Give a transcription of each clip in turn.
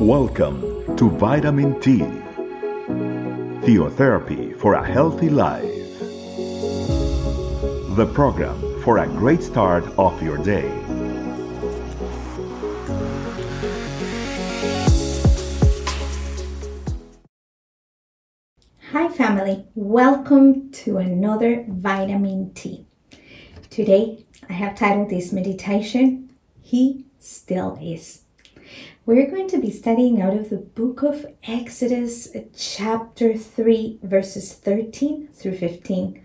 Welcome to Vitamin T, Theotherapy for a Healthy Life. The program for a great start of your day. Hi, family. Welcome to another Vitamin T. Today, I have titled this meditation, He Still Is. We're going to be studying out of the book of Exodus, chapter 3, verses 13 through 15.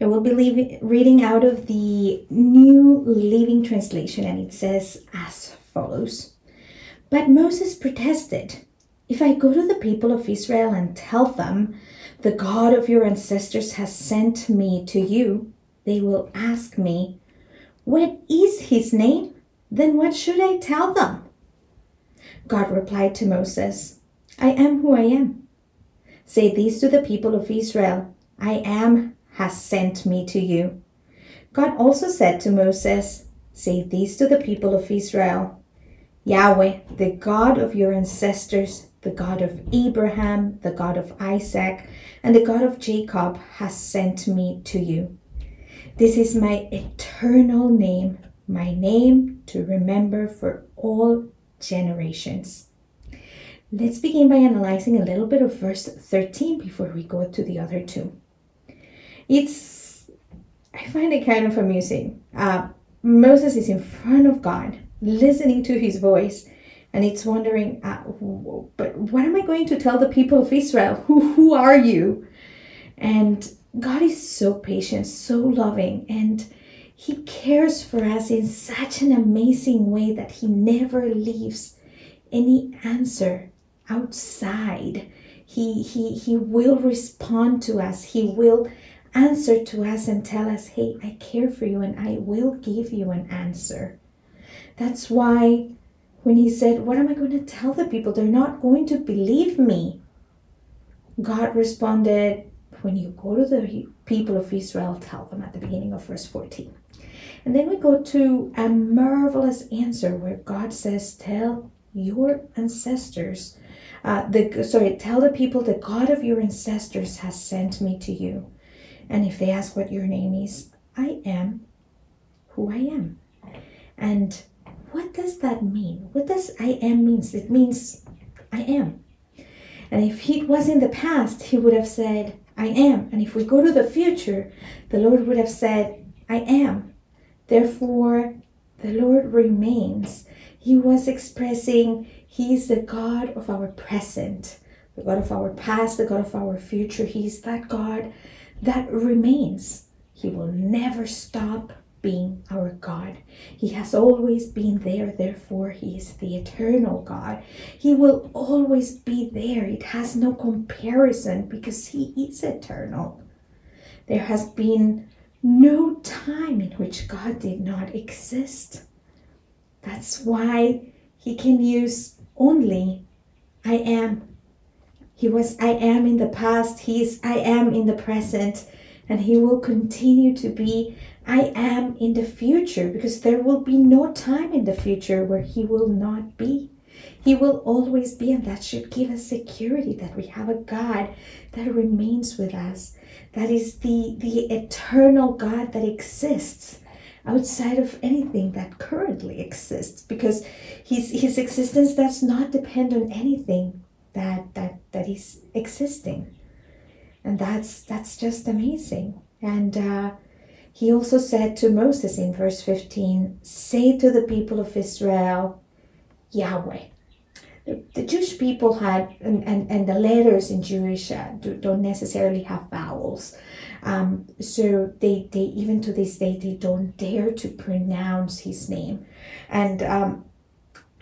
I will be leaving, reading out of the New Living Translation, and it says as follows But Moses protested. If I go to the people of Israel and tell them, The God of your ancestors has sent me to you, they will ask me, What is his name? Then what should I tell them? God replied to Moses, I am who I am. Say these to the people of Israel I am has sent me to you. God also said to Moses, Say these to the people of Israel Yahweh, the God of your ancestors, the God of Abraham, the God of Isaac, and the God of Jacob, has sent me to you. This is my eternal name, my name to remember for all generations. Let's begin by analyzing a little bit of verse 13 before we go to the other two. It's, I find it kind of amusing. Uh, Moses is in front of God, listening to his voice, and it's wondering, uh, but what am I going to tell the people of Israel? Who, who are you? And God is so patient, so loving, and He cares for us in such an amazing way that He never leaves any answer outside. He, he, he will respond to us. He will answer to us and tell us, hey, I care for you and I will give you an answer. That's why when he said, What am I going to tell the people? They're not going to believe me. God responded, When you go to the people of Israel, tell them at the beginning of verse 14. And then we go to a marvelous answer where God says, Tell your ancestors, uh, the sorry, tell the people the God of your ancestors has sent me to you. And if they ask what your name is, I am who I am. And what does that mean? What does I am means? It means I am. And if he was in the past, he would have said, I am. And if we go to the future, the Lord would have said, I am. Therefore, the Lord remains. He was expressing He is the God of our present, the God of our past, the God of our future. He is that God that remains. He will never stop being our God. He has always been there, therefore, He is the eternal God. He will always be there. It has no comparison because He is eternal. There has been no time in which God did not exist. That's why He can use only I am. He was I am in the past, He is I am in the present, and He will continue to be I am in the future because there will be no time in the future where He will not be. He will always be, and that should give us security that we have a God that remains with us. That is the, the eternal God that exists outside of anything that currently exists because his, his existence does not depend on anything that, that, that is existing. And that's, that's just amazing. And uh, he also said to Moses in verse 15, Say to the people of Israel, Yahweh. The, the Jewish people had, and, and, and the letters in Jewish uh, do, don't necessarily have vowels. Um, so they, they, even to this day, they don't dare to pronounce his name. And um,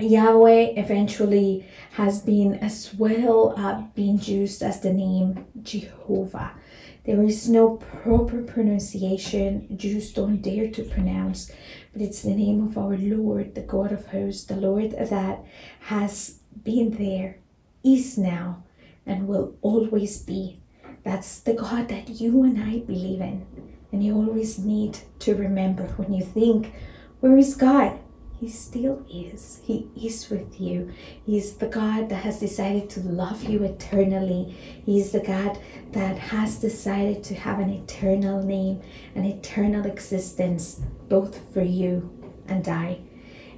Yahweh eventually has been as well uh, being used as the name Jehovah. There is no proper pronunciation. Jews don't dare to pronounce, but it's the name of our Lord, the God of hosts, the Lord that has been there, is now, and will always be. That's the God that you and I believe in. And you always need to remember when you think, Where is God? He still is. He is with you. He's the God that has decided to love you eternally. He's the God that has decided to have an eternal name, an eternal existence, both for you and I.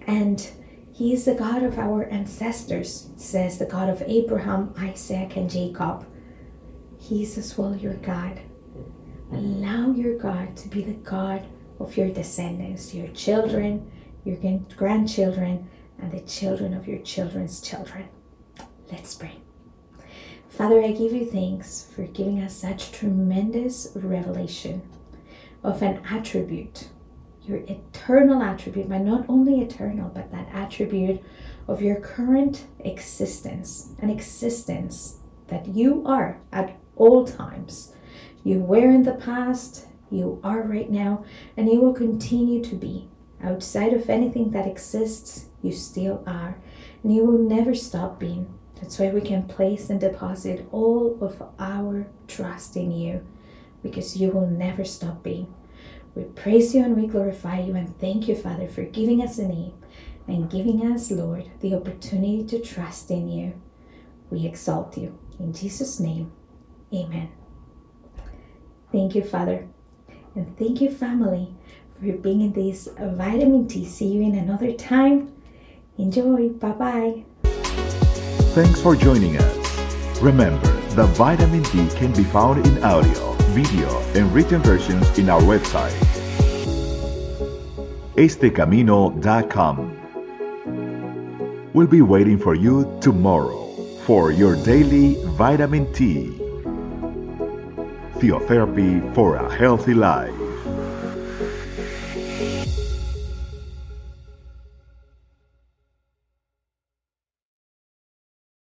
And He is the God of our ancestors, says the God of Abraham, Isaac, and Jacob. He is as well your God. Allow your God to be the God of your descendants, your children, your grandchildren, and the children of your children's children. Let's pray. Father, I give you thanks for giving us such tremendous revelation of an attribute, your eternal attribute, but not only eternal, but that attribute of your current existence, an existence that you are at all times. You were in the past, you are right now, and you will continue to be. Outside of anything that exists, you still are, and you will never stop being. That's why we can place and deposit all of our trust in you, because you will never stop being. We praise you and we glorify you and thank you, Father, for giving us a name and giving us, Lord, the opportunity to trust in you. We exalt you. In Jesus' name, amen. Thank you, Father. And thank you, family, for being in this vitamin T. See you in another time. Enjoy. Bye bye. Thanks for joining us. Remember, the vitamin T can be found in audio, video, and written versions in our website, estecamino.com. We'll be waiting for you tomorrow for your daily vitamin T. Theotherapy for a healthy life.